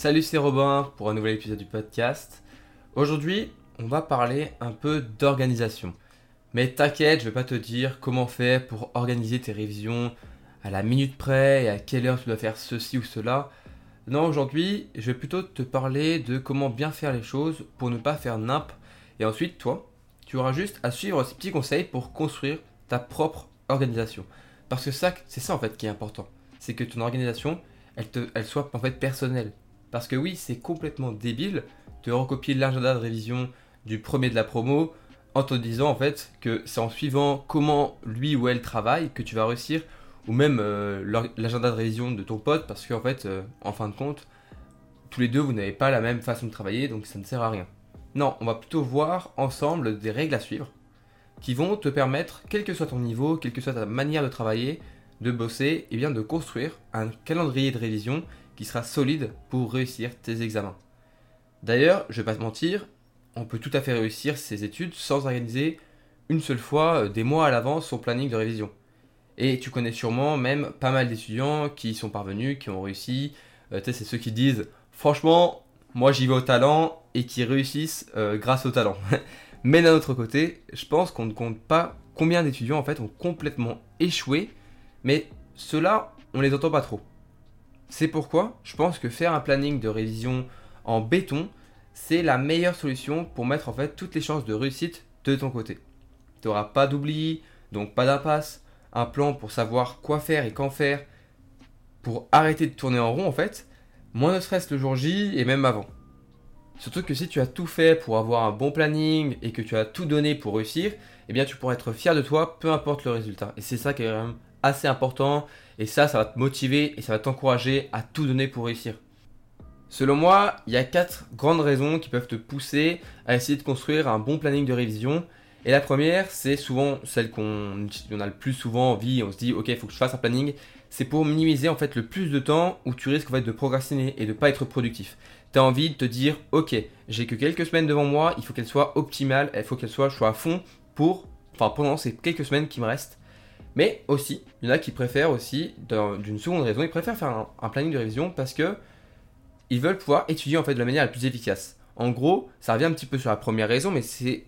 Salut, c'est Robin pour un nouvel épisode du podcast. Aujourd'hui, on va parler un peu d'organisation. Mais t'inquiète, je vais pas te dire comment faire pour organiser tes révisions à la minute près et à quelle heure tu dois faire ceci ou cela. Non, aujourd'hui, je vais plutôt te parler de comment bien faire les choses pour ne pas faire nimp. Et ensuite, toi, tu auras juste à suivre ces petits conseils pour construire ta propre organisation. Parce que ça, c'est ça en fait qui est important. C'est que ton organisation, elle, soit en fait personnelle. Parce que oui, c'est complètement débile de recopier l'agenda de révision du premier de la promo en te disant en fait que c'est en suivant comment lui ou elle travaille que tu vas réussir ou même euh, l'agenda de révision de ton pote parce qu'en fait euh, en fin de compte tous les deux vous n'avez pas la même façon de travailler donc ça ne sert à rien. Non, on va plutôt voir ensemble des règles à suivre qui vont te permettre, quel que soit ton niveau, quelle que soit ta manière de travailler, de bosser et bien de construire un calendrier de révision qui sera solide pour réussir tes examens. D'ailleurs, je vais pas te mentir, on peut tout à fait réussir ses études sans organiser une seule fois euh, des mois à l'avance son planning de révision. Et tu connais sûrement même pas mal d'étudiants qui y sont parvenus, qui ont réussi. Euh, c'est ceux qui disent franchement, moi j'y vais au talent et qui réussissent euh, grâce au talent. Mais d'un autre côté, je pense qu'on ne compte pas combien d'étudiants en fait ont complètement échoué, mais ceux-là, on les entend pas trop. C'est pourquoi je pense que faire un planning de révision en béton, c'est la meilleure solution pour mettre en fait toutes les chances de réussite de ton côté. Tu n'auras pas d'oubli, donc pas d'impasse, un plan pour savoir quoi faire et quand faire, pour arrêter de tourner en rond en fait, moins de stress le jour J et même avant. Surtout que si tu as tout fait pour avoir un bon planning et que tu as tout donné pour réussir, eh bien tu pourras être fier de toi, peu importe le résultat. Et c'est ça qui est même assez important. Et ça, ça va te motiver et ça va t'encourager à tout donner pour réussir. Selon moi, il y a quatre grandes raisons qui peuvent te pousser à essayer de construire un bon planning de révision. Et la première, c'est souvent celle qu'on a le plus souvent envie. On se dit, ok, il faut que je fasse un planning. C'est pour minimiser en fait le plus de temps où tu risques en fait de procrastiner et de pas être productif tu as envie de te dire, ok, j'ai que quelques semaines devant moi, il faut qu'elle soit optimale, il faut qu'elle soit, je à fond pour, enfin pendant ces quelques semaines qui me restent. Mais aussi, il y en a qui préfèrent aussi, d'une seconde raison, ils préfèrent faire un, planning de révision parce que ils veulent pouvoir étudier en fait de la manière la plus efficace. En gros, ça revient un petit peu sur la première raison, mais c'est,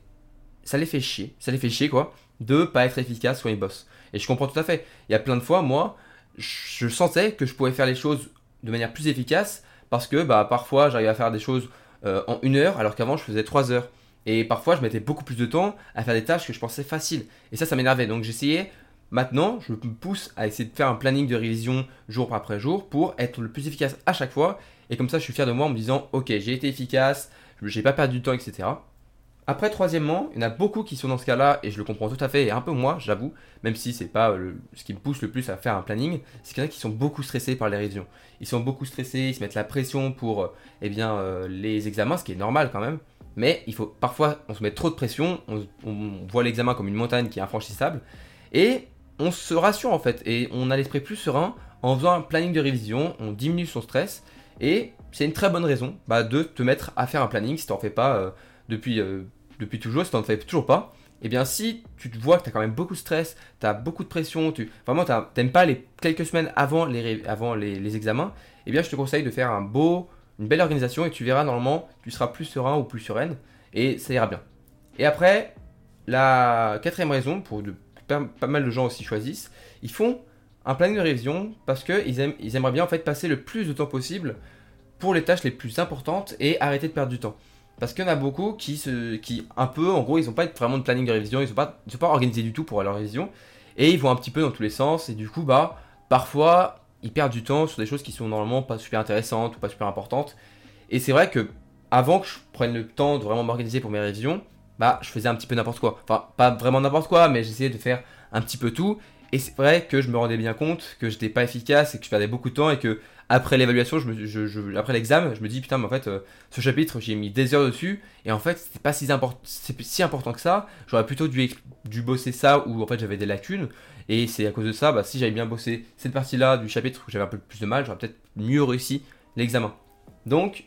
ça les fait chier, ça les fait chier quoi, de pas être efficace quand ils bossent. Et je comprends tout à fait. Il y a plein de fois, moi, je sentais que je pouvais faire les choses de manière plus efficace parce que bah, parfois j'arrivais à faire des choses euh, en une heure alors qu'avant je faisais trois heures. Et parfois je mettais beaucoup plus de temps à faire des tâches que je pensais faciles. Et ça, ça m'énervait. Donc j'essayais, maintenant je me pousse à essayer de faire un planning de révision jour après jour pour être le plus efficace à chaque fois. Et comme ça je suis fier de moi en me disant ok j'ai été efficace, j'ai pas perdu de temps, etc. Après, troisièmement, il y en a beaucoup qui sont dans ce cas-là, et je le comprends tout à fait, et un peu moi, j'avoue, même si c'est pas ce qui me pousse le plus à faire un planning, c'est qu'il y en a qui sont beaucoup stressés par les révisions. Ils sont beaucoup stressés, ils se mettent la pression pour euh, eh bien, euh, les examens, ce qui est normal quand même. Mais il faut parfois, on se met trop de pression, on, voit l'examen comme une montagne qui est infranchissable, et on se rassure en fait, et on a l'esprit plus serein. En faisant un planning de révision, on diminue son stress, et c'est une très bonne raison bah, de te mettre à faire un planning si tu n'en fais pas euh, depuis depuis toujours, si tu n'en fais toujours pas, eh bien si tu te vois que tu as quand même beaucoup de stress, tu as beaucoup de pression, tu vraiment tu n'aimes pas les quelques semaines avant les, avant les, examens, eh bien je te conseille de faire un beau, une belle organisation et tu verras normalement tu seras plus serein ou plus sereine. Et ça ira bien. Et après, la quatrième raison, pour de, pas, mal de gens aussi choisissent, ils font un planning de révision parce qu'ils aiment, ils aimeraient bien en fait passer le plus de temps possible pour les tâches les plus importantes et arrêter de perdre du temps. Parce qu'il y en a beaucoup qui, un peu, en gros, ils n'ont pas vraiment de planning de révision, ils ne sont, pas, sont pas organisés du tout pour leur révision, et ils vont un petit peu dans tous les sens, et du coup, bah, parfois, ils perdent du temps sur des choses qui sont normalement pas super intéressantes ou pas super importantes. Et c'est vrai que, avant que je prenne le temps de vraiment m'organiser pour mes révisions, bah, je faisais un petit peu n'importe quoi. Enfin, pas vraiment n'importe quoi, mais j'essayais de faire un petit peu tout. Et c'est vrai que je me rendais bien compte que j'étais pas efficace et que je perdais beaucoup de temps et que après l'évaluation, je je, après l'examen, je me dis putain, mais en fait, euh, ce chapitre, j'ai mis des heures dessus et en fait, c'était pas si, si important que ça. J'aurais plutôt dû, dû bosser ça où en fait j'avais des lacunes et c'est à cause de ça, bah, si j'avais bien bossé cette partie-là du chapitre où j'avais un peu plus de mal, j'aurais peut-être mieux réussi l'examen. Donc,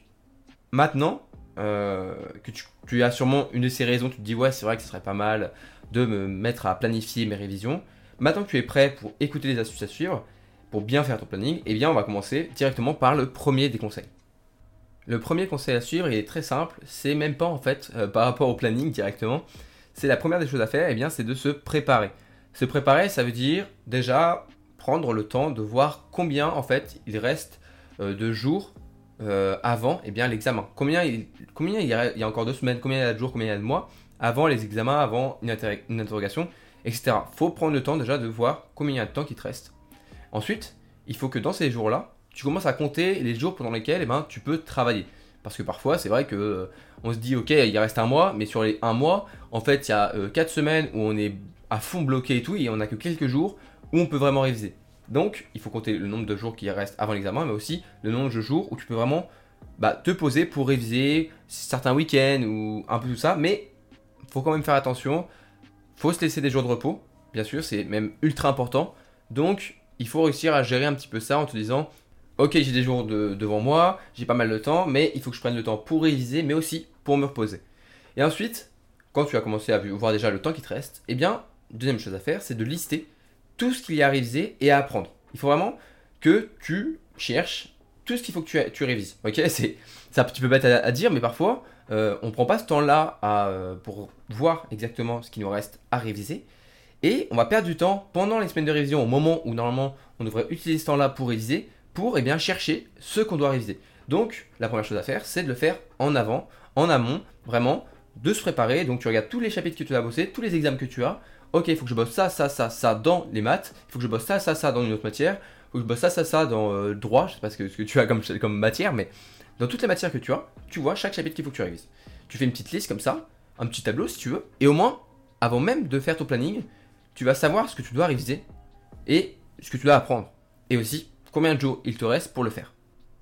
maintenant euh, que tu, as sûrement une de ces raisons, tu te dis ouais, c'est vrai que ce serait pas mal de me mettre à planifier mes révisions. Maintenant que tu es prêt pour écouter les astuces à suivre, pour bien faire ton planning, eh bien on va commencer directement par le premier des conseils. Le premier conseil à suivre, est très simple, c'est même pas en fait euh, par rapport au planning directement. C'est la première des choses à faire, eh bien c'est de se préparer. Se préparer, ça veut dire déjà prendre le temps de voir combien en fait il reste euh, de jours euh, avant eh bien l'examen. Combien, il, combien il, y a, il y a encore deux semaines, combien il y a de jours, combien il y a de mois avant les examens, avant une, interrogation, etc. Faut prendre le temps déjà de voir combien il y a de temps qui te reste. Ensuite, il faut que dans ces jours-là, tu commences à compter les jours pendant lesquels eh ben, tu peux travailler. Parce que parfois, c'est vrai que euh, on se dit, ok, il reste un mois, mais sur les un mois, en fait, il y a 4 semaines où on est à fond bloqué et tout, et on n'a que quelques jours où on peut vraiment réviser. Donc, il faut compter le nombre de jours qui restent avant l'examen, mais aussi le nombre de jours où tu peux vraiment bah, te poser pour réviser certains week-ends ou un peu tout ça. Mais faut quand même faire attention. faut se laisser des jours de repos, bien sûr, c'est même ultra important. Donc, il faut réussir à gérer un petit peu ça en te disant Ok, j'ai des jours devant moi, j'ai pas mal de temps, mais il faut que je prenne le temps pour réviser, mais aussi pour me reposer. Et ensuite, quand tu as commencé à voir déjà le temps qui te reste, eh bien, deuxième chose à faire, c'est de lister tout ce qu'il y a à réviser et à apprendre. Il faut vraiment que tu cherches tout ce qu'il faut que tu, révises. Ok, c'est un petit peu bête à, dire, mais parfois euh, on ne prend pas ce temps-là euh, pour voir exactement ce qui nous reste à réviser. Et on va perdre du temps pendant les semaines de révision, au moment où normalement on devrait utiliser ce temps-là pour réviser, pour eh bien, chercher ce qu'on doit réviser. Donc la première chose à faire, c'est de le faire en avant, en amont, vraiment, de se préparer. Donc tu regardes tous les chapitres que tu as bossé, tous les examens que tu as, ok, il faut que je bosse ça, ça, ça, ça dans les maths, il faut que je bosse ça, ça, ça dans une autre matière, il faut que je bosse ça, ça, ça dans le euh, droit, je sais pas ce que, tu as comme, comme matière, mais dans toutes les matières que tu as, tu vois chaque chapitre qu'il faut que tu révises. Tu fais une petite liste comme ça, un petit tableau si tu veux, et au moins, avant même de faire ton planning, tu vas savoir ce que tu dois réviser et ce que tu dois apprendre. Et aussi, combien de jours il te reste pour le faire.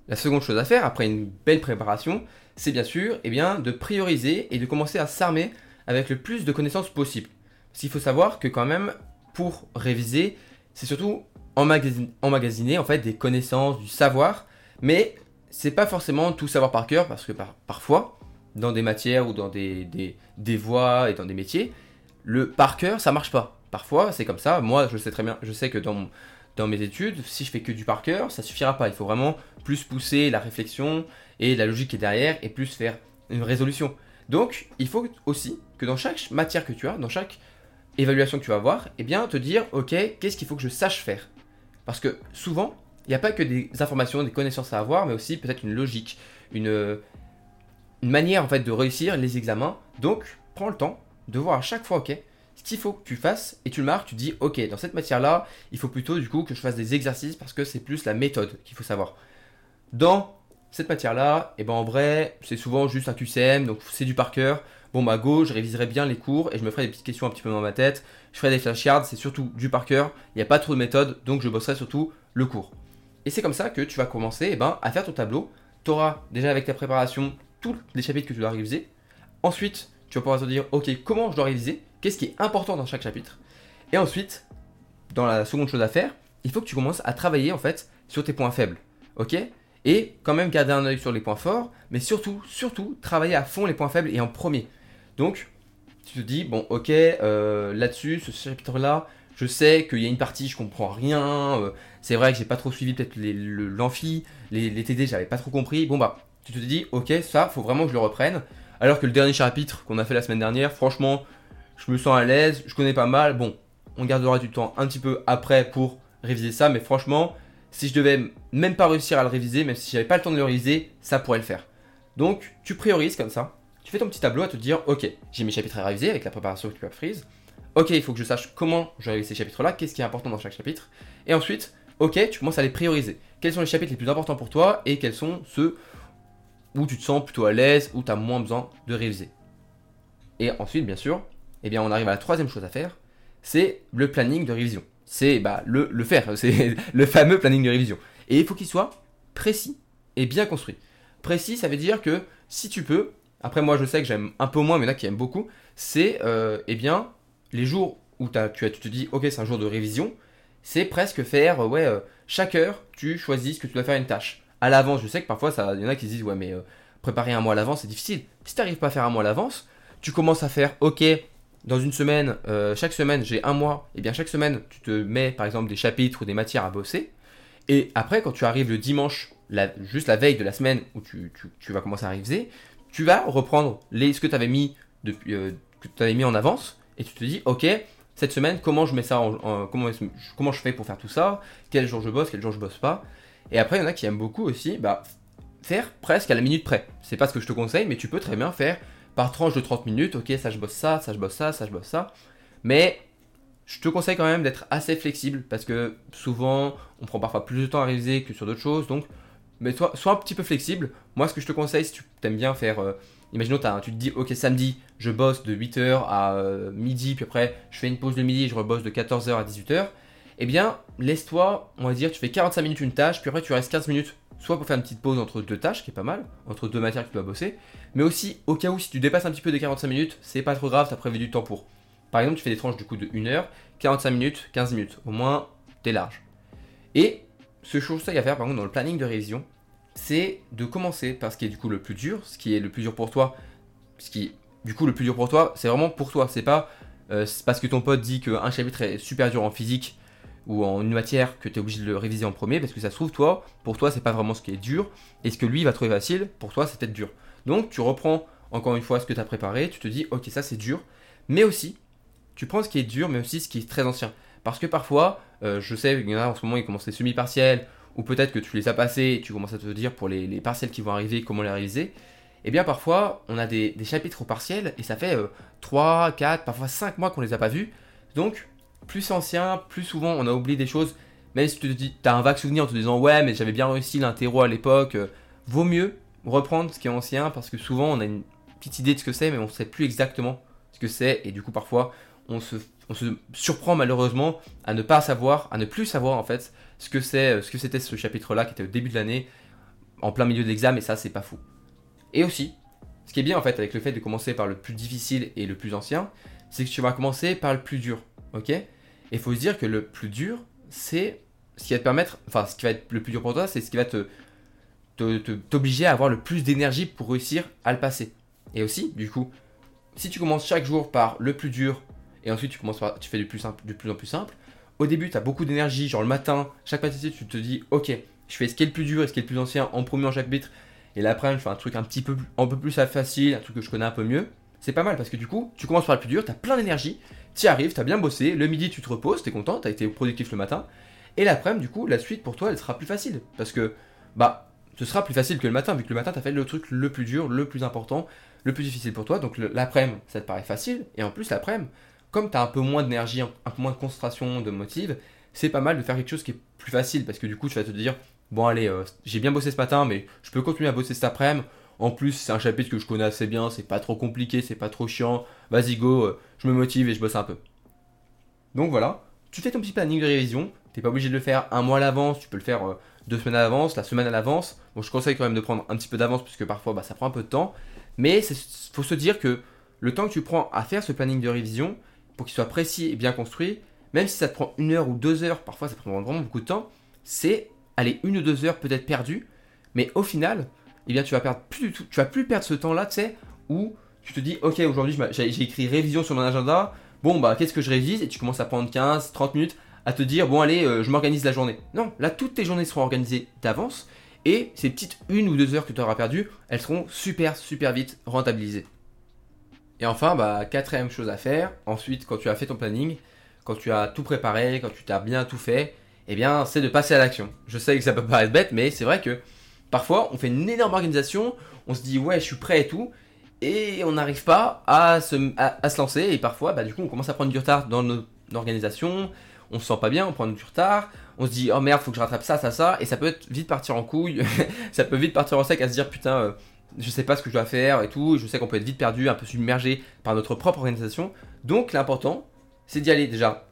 La seconde chose à faire, après une belle préparation, c'est bien sûr eh bien, de prioriser et de commencer à s'armer avec le plus de connaissances possible. Parce qu'il faut savoir que quand même, pour réviser, c'est surtout emmagasiner, en fait des connaissances, du savoir, mais c'est pas forcément tout savoir par cœur, parce que parfois, dans des matières ou dans des, voies et dans des métiers, le par cœur, ça marche pas. Parfois, c'est comme ça. Moi, je sais très bien, je sais que dans, dans mes études, si je fais que du par cœur, ça suffira pas. Il faut vraiment plus pousser la réflexion et la logique qui est derrière et plus faire une résolution. Donc, il faut aussi que dans chaque matière que tu as, dans chaque évaluation que tu vas avoir, eh bien te dire, ok, qu'est-ce qu'il faut que je sache faire? Parce que souvent, il n'y a pas que des informations, des connaissances à avoir, mais aussi peut-être une logique, une, une manière en fait de réussir les examens. Donc, prends le temps de voir à chaque fois, ok, ce qu'il faut que tu fasses, et tu le marques, tu dis, ok, dans cette matière-là, il faut plutôt du coup que je fasse des exercices parce que c'est plus la méthode qu'il faut savoir. Dans cette matière-là, eh ben en vrai, c'est souvent juste un QCM, donc c'est du par cœur bon bah go, je réviserai bien les cours et je me ferai des petites questions un petit peu dans ma tête. Je ferai des flashcards, c'est surtout du par cœur, il n'y a pas trop de méthode, donc je bosserai surtout le cours. Et c'est comme ça que tu vas commencer eh ben, à faire ton tableau. Tu auras déjà avec ta préparation tous les chapitres que tu dois réviser. Ensuite, tu vas pouvoir te dire, ok, comment je dois réviser? Qu'est-ce qui est important dans chaque chapitre? Et ensuite, dans la seconde chose à faire, il faut que tu commences à travailler en fait sur tes points faibles. Ok? Et quand même garder un œil sur les points forts, mais surtout, surtout, travailler à fond les points faibles et en premier. Donc, tu te dis, bon, ok, euh, là-dessus, ce chapitre-là, je sais qu'il y a une partie, je comprends rien. Euh, c'est vrai que j'ai pas trop suivi peut-être l'amphi, les, les, TD, j'avais pas trop compris. Bon, bah, tu te dis, ok, ça, faut vraiment que je le reprenne. Alors que le dernier chapitre qu'on a fait la semaine dernière, franchement, je me sens à l'aise, je connais pas mal. Bon, on gardera du temps un petit peu après pour réviser ça, mais franchement, si je devais même pas réussir à le réviser, même si j'avais pas le temps de le réviser, ça pourrait le faire. Donc, tu priorises comme ça tu fais ton petit tableau à te dire, ok, j'ai mes chapitres à réviser avec la préparation que tu as prise. Ok, il faut que je sache comment je révise ces chapitres-là, qu'est-ce qui est important dans chaque chapitre. Et ensuite, ok, tu commences à les prioriser. Quels sont les chapitres les plus importants pour toi et quels sont ceux où tu te sens plutôt à l'aise, où tu as moins besoin de réviser. Et ensuite, bien sûr, eh bien, on arrive à la troisième chose à faire, c'est le planning de révision. C'est bah, le, le faire, c'est le fameux planning de révision. Et il faut qu'il soit précis et bien construit. Précis, ça veut dire que si tu peux, après, moi, je sais que j'aime un peu moins, mais là qui aime beaucoup. C'est, euh, eh bien, les jours où tu, as, tu te dis, ok, c'est un jour de révision, c'est presque faire, euh, ouais, euh, chaque heure, tu choisis ce que tu dois faire une tâche. À l'avance, je sais que parfois, il y en a qui se disent, ouais, mais préparer un mois à l'avance, c'est difficile. Si tu n'arrives pas à faire un mois à l'avance, tu commences à faire, ok, dans une semaine, chaque semaine, j'ai un mois, et eh bien chaque semaine, tu te mets, par exemple, des chapitres ou des matières à bosser. Et après, quand tu arrives le dimanche juste la veille de la semaine où tu, vas commencer à réviser, tu vas reprendre les, ce que tu avais mis depuis, euh, que tu mis en avance et tu te dis, ok, cette semaine, comment je mets ça, en, comment, comment je fais pour faire tout ça, quel jour je bosse, quel jour je bosse pas? Et après, il y en a qui aiment beaucoup aussi, bah, faire presque à la minute près. C'est pas ce que je te conseille, mais tu peux très bien faire par tranche de 30 minutes, ok, ça je bosse ça, ça je bosse ça, ça je bosse ça. Mais je te conseille quand même d'être assez flexible parce que souvent on prend parfois plus de temps à réviser que sur d'autres choses. Donc, mais sois, sois un petit peu flexible. Moi, ce que je te conseille, si tu aimes bien faire, euh, imaginons tu te dis, ok, samedi, je bosse de 8h à euh, midi, puis après je fais une pause de midi, je rebosse de 14h à 18h. Eh bien, laisse-toi, on va dire, tu fais 45 minutes une tâche, puis après tu restes 15 minutes, soit pour faire une petite pause entre deux tâches, qui est pas mal, entre deux matières que tu dois bosser, mais aussi au cas où si tu dépasses un petit peu des 45 minutes, c'est pas trop grave, tu as prévu du temps pour. Par exemple, tu fais des tranches du coup de 1 heure, 45 minutes, 15 minutes. Au moins, t'es large. Et ce chose à faire par contre dans le planning de révision, c'est de commencer par ce qui est du coup le plus dur, ce qui est le plus dur pour toi, ce qui du coup le plus dur pour toi, c'est vraiment pour toi. C'est pas euh, parce que ton pote dit qu'un chapitre est super dur en physique ou en une matière que tu es obligé de le réviser en premier, parce que ça se trouve, toi, pour toi, c'est pas vraiment ce qui est dur, et ce que lui va trouver facile, pour toi, c'est peut-être dur. Donc, tu reprends encore une fois ce que tu as préparé, tu te dis, ok, ça c'est dur, mais aussi, tu prends ce qui est dur, mais aussi ce qui est très ancien. Parce que parfois, euh, je sais qu'il y en a en ce moment, ils commencent les semi-partiels, ou peut-être que tu les as passés et tu commences à te dire pour les, partiels qui vont arriver, comment les réaliser. Eh bien, parfois, on a des, chapitres partiels et ça fait 3, 4, parfois 5 mois qu'on les a pas vus. Donc, plus ancien, plus souvent on a oublié des choses. Même si tu te un vague souvenir en te disant ouais, mais j'avais bien réussi l'interro à l'époque, euh, vaut mieux reprendre ce qui est ancien parce que souvent on a une petite idée de ce que c'est, mais on ne sait plus exactement ce que c'est et du coup parfois on se, surprend malheureusement à ne pas savoir, à ne plus savoir en fait ce que c'est, euh, ce que c'était ce chapitre-là qui était au début de l'année, en plein milieu de l'examen, et ça c'est pas fou. Et aussi, ce qui est bien en fait avec le fait de commencer par le plus difficile et le plus ancien, c'est que tu vas commencer par le plus dur, ok Et il faut se dire que le plus dur, c'est ce qui va te permettre, enfin ce qui va être le plus dur pour toi, c'est ce qui va te t'obliger à avoir le plus d'énergie pour réussir à le passer. Et aussi, du coup, si tu commences chaque jour par le plus dur et ensuite tu commences par, tu fais du plus, simple, du plus en plus simple, au début tu as beaucoup d'énergie, genre le matin, chaque matin tu te dis ok, je fais ce qui est le plus dur et ce qui est le plus ancien en premier en chapitre, et l'après je fais un truc un petit peu un peu plus facile, un truc que je connais un peu mieux. C'est pas mal parce que du coup, tu commences par le plus dur, tu as plein d'énergie, tu arrives, tu as bien bossé, le midi tu te reposes, tu es content, tu as été productif le matin, et l'après-midi, du coup, la suite pour toi elle sera plus facile parce que bah ce sera plus facile que le matin, vu que le matin, tu as fait le truc le plus dur, le plus important, le plus difficile pour toi. Donc l'après-midi, ça te paraît facile. Et en plus, l'après-midi, comme tu as un peu moins d'énergie, un, peu moins de concentration, de motive, c'est pas mal de faire quelque chose qui est plus facile. Parce que du coup, tu vas te dire, bon allez, euh, j'ai bien bossé ce matin, mais je peux continuer à bosser cet après-midi. En plus, c'est un chapitre que je connais assez bien, c'est pas trop compliqué, c'est pas trop chiant. Vas-y, go, euh, je me motive et je bosse un peu. Donc voilà, tu fais ton petit planning de révision. T'es pas obligé de le faire un mois à l'avance, tu peux le faire euh, deux semaines à l'avance, la semaine à l'avance. Bon, je conseille quand même de prendre un petit peu d'avance puisque parfois bah, ça prend un peu de temps. Mais il faut se dire que le temps que tu prends à faire ce planning de révision, pour qu'il soit précis et bien construit, même si ça te prend une heure ou deux heures, parfois ça prend vraiment beaucoup de temps, c'est aller une ou deux heures peut-être perdues, mais au final, eh bien tu vas perdre plus du tout, tu vas plus perdre ce temps-là, tu sais, où tu te dis, ok, aujourd'hui j'ai écrit révision sur mon agenda, bon bah qu'est-ce que je révise, et tu commences à prendre 15, 30 minutes à te dire, bon allez, euh, je m'organise la journée. Non, là, toutes tes journées seront organisées d'avance. Et ces petites une ou deux heures que tu auras perdues, elles seront super, super vite rentabilisées. Et enfin, bah, quatrième chose à faire, ensuite, quand tu as fait ton planning, quand tu as tout préparé, quand tu t'as bien tout fait, eh bien, c'est de passer à l'action. Je sais que ça peut paraître bête, mais c'est vrai que parfois, on fait une énorme organisation, on se dit, ouais, je suis prêt et tout, et on n'arrive pas à se, à, se, lancer, et parfois, bah, du coup, on commence à prendre du retard dans notre organisation, on se sent pas bien, on prend du retard, on se dit oh merde, faut que je rattrape ça, ça, ça, et ça peut vite partir en couille, ça peut vite partir en sec à se dire putain, euh, je sais pas ce que je dois faire et tout, je sais qu'on peut être vite perdu, un peu submergé par notre propre organisation. Donc l'important, c'est d'y aller. Déjà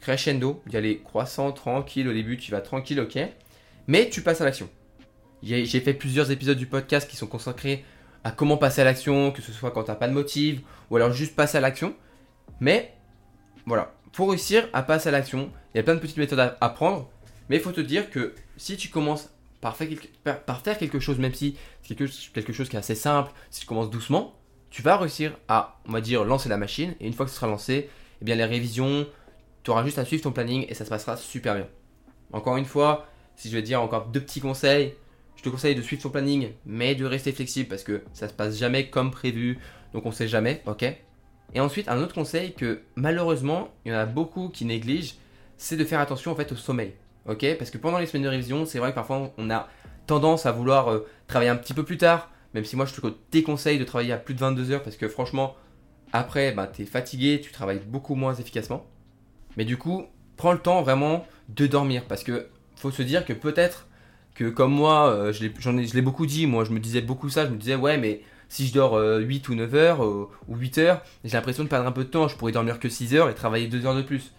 crescendo, d'y aller croissant, tranquille. Au début, tu vas tranquille, ok, mais tu passes à l'action. J'ai fait plusieurs épisodes du podcast qui sont consacrés à comment passer à l'action, que ce soit quand t'as pas de motive, ou alors juste passer à l'action. Mais voilà, pour réussir à passer à l'action, il y a plein de petites méthodes à, apprendre, mais il faut te dire que si tu commences par faire, quelque, chose, même si c'est quelque, chose qui est assez simple, si tu commences doucement, tu vas réussir à, on va dire, lancer la machine, et une fois que ce sera lancé, eh bien les révisions, tu auras juste à suivre ton planning et ça se passera super bien. Encore une fois, si je vais dire encore deux petits conseils, je te conseille de suivre ton planning, mais de rester flexible parce que ça se passe jamais comme prévu, donc on sait jamais, ok? Et ensuite, un autre conseil que malheureusement, il y en a beaucoup qui négligent, c'est de faire attention en fait au sommeil, ok? Parce que pendant les semaines de révision, c'est vrai que parfois on a tendance à vouloir euh, travailler un petit peu plus tard, même si moi je te déconseille de travailler à plus de 22 heures parce que franchement, après, bah, tu es fatigué, tu travailles beaucoup moins efficacement. Mais du coup, prends le temps vraiment de dormir parce que faut se dire que peut-être que comme moi, euh, je l'ai beaucoup dit, moi je me disais beaucoup ça, je me disais ouais mais si je dors 8 euh, ou 9 heures ou 8 heures, j'ai l'impression de perdre un peu de temps, je pourrais dormir que 6 heures et travailler 2 heures de plus.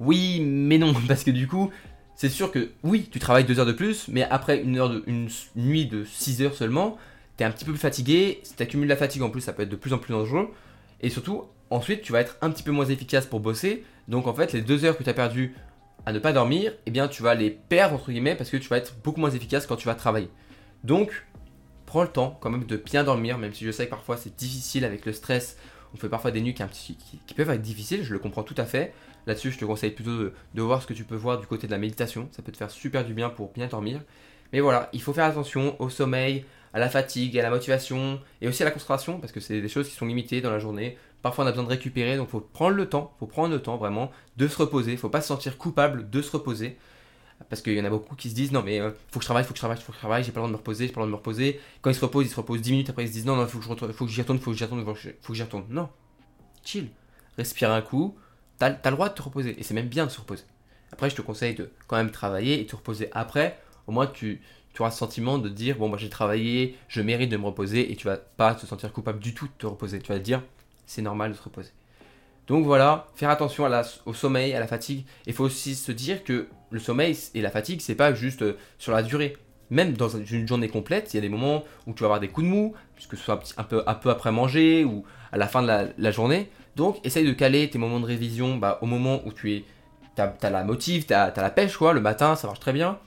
Oui, mais non, parce que du coup, c'est sûr que oui, tu travailles 2 heures de plus, mais après une, heure de, nuit de 6 heures seulement, tu es un petit peu plus fatigué, si tu accumules la fatigue en plus, ça peut être de plus en plus dangereux. Et surtout, ensuite, tu vas être un petit peu moins efficace pour bosser. Donc en fait, les 2 heures que tu as perdues à ne pas dormir, eh bien tu vas les perdre entre guillemets parce que tu vas être beaucoup moins efficace quand tu vas travailler. Donc prends le temps quand même de bien dormir, même si je sais que parfois c'est difficile avec le stress. On fait parfois des nuits qui, peuvent être difficiles, je le comprends tout à fait. Là-dessus, je te conseille plutôt de, voir ce que tu peux voir du côté de la méditation. Ça peut te faire super du bien pour bien dormir. Mais voilà, il faut faire attention au sommeil, à la fatigue, à la motivation et aussi à la concentration parce que c'est des choses qui sont limitées dans la journée. Parfois on a besoin de récupérer, donc il faut prendre le temps, faut prendre le temps vraiment de se reposer. Il faut pas se sentir coupable de se reposer. Parce qu'il y en a beaucoup qui se disent non mais euh, faut que je travaille, faut que je travaille, faut que je travaille, j'ai pas le droit de me reposer, j'ai pas le droit de me reposer. Quand ils se reposent, ils se reposent 10 minutes après ils se disent non non faut que je retourne, faut que j'y retourne, faut que j'y retourne, faut que j'y retourne. Non. Chill. Respire un coup, t'as as le droit de te reposer et c'est même bien de se reposer. Après je te conseille de quand même travailler et te reposer après. Au moins tu, tu auras ce sentiment de dire bon bah j'ai travaillé, je mérite de me reposer et tu vas pas te sentir coupable du tout de te reposer. Tu vas te dire c'est normal de se reposer. Donc voilà, faire attention au sommeil, à la fatigue. Il faut aussi se dire que le sommeil et la fatigue, c'est pas juste euh, sur la durée. Même dans une journée complète, il y a des moments où tu vas avoir des coups de mou, puisque ce soit un, peu, un peu après manger ou à la fin de la, journée. Donc essaye de caler tes moments de révision bah, au moment où tu es, as, as la motive, tu as, as, la pêche, quoi. Le matin, ça marche très bien.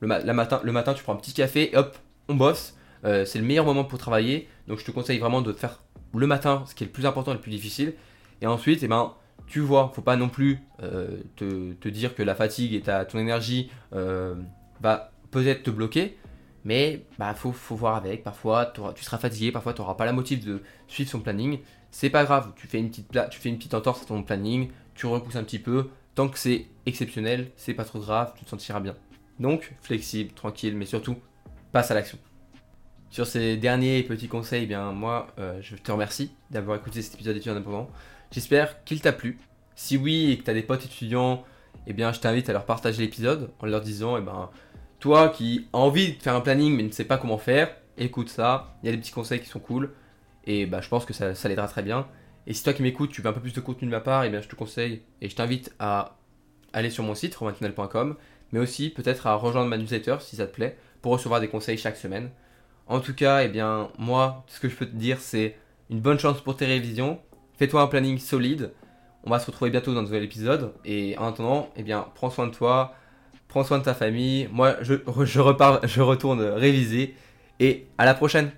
Le, matin, tu prends un petit café, hop, on bosse. Euh, c'est le meilleur moment pour travailler. Donc je te conseille vraiment de faire le matin, ce qui est le plus important et le plus difficile. Et ensuite, eh ben, tu vois, faut pas non plus euh, te, dire que la fatigue et ta, ton énergie euh, va peut-être te bloquer. Mais bah faut, faut voir avec. Parfois, tu seras fatigué, parfois tu n'auras pas la motive de suivre son planning. C'est pas grave, tu fais, une petite tu fais une petite entorse à ton planning, tu repousses un petit peu. Tant que c'est exceptionnel, c'est pas trop grave, tu te sentiras bien. Donc, flexible, tranquille, mais surtout, passe à l'action. Sur ces derniers petits conseils, eh bien moi, euh, je te remercie d'avoir écouté cet épisode d'étudiant indépendant. J'espère qu'il t'a plu. Si oui et que tu as des potes étudiants, eh bien je t'invite à leur partager l'épisode en leur disant, eh ben, toi qui as envie de faire un planning mais ne sais pas comment faire, écoute ça. Il y a des petits conseils qui sont cool et bah, je pense que ça, l'aidera très bien. Et si toi qui m'écoutes, tu veux un peu plus de contenu de ma part, eh je te conseille et je t'invite à aller sur mon site romantinel.com mais aussi peut-être à rejoindre ma newsletter si ça te plaît, pour recevoir des conseils chaque semaine. En tout cas, eh bien, moi, ce que je peux te dire, c'est une bonne chance pour tes révisions. Fais-toi un planning solide. On va se retrouver bientôt dans un nouvel épisode. Et en attendant, eh bien, prends soin de toi, prends soin de ta famille. Moi, je, je repars, je retourne réviser. Et à la prochaine!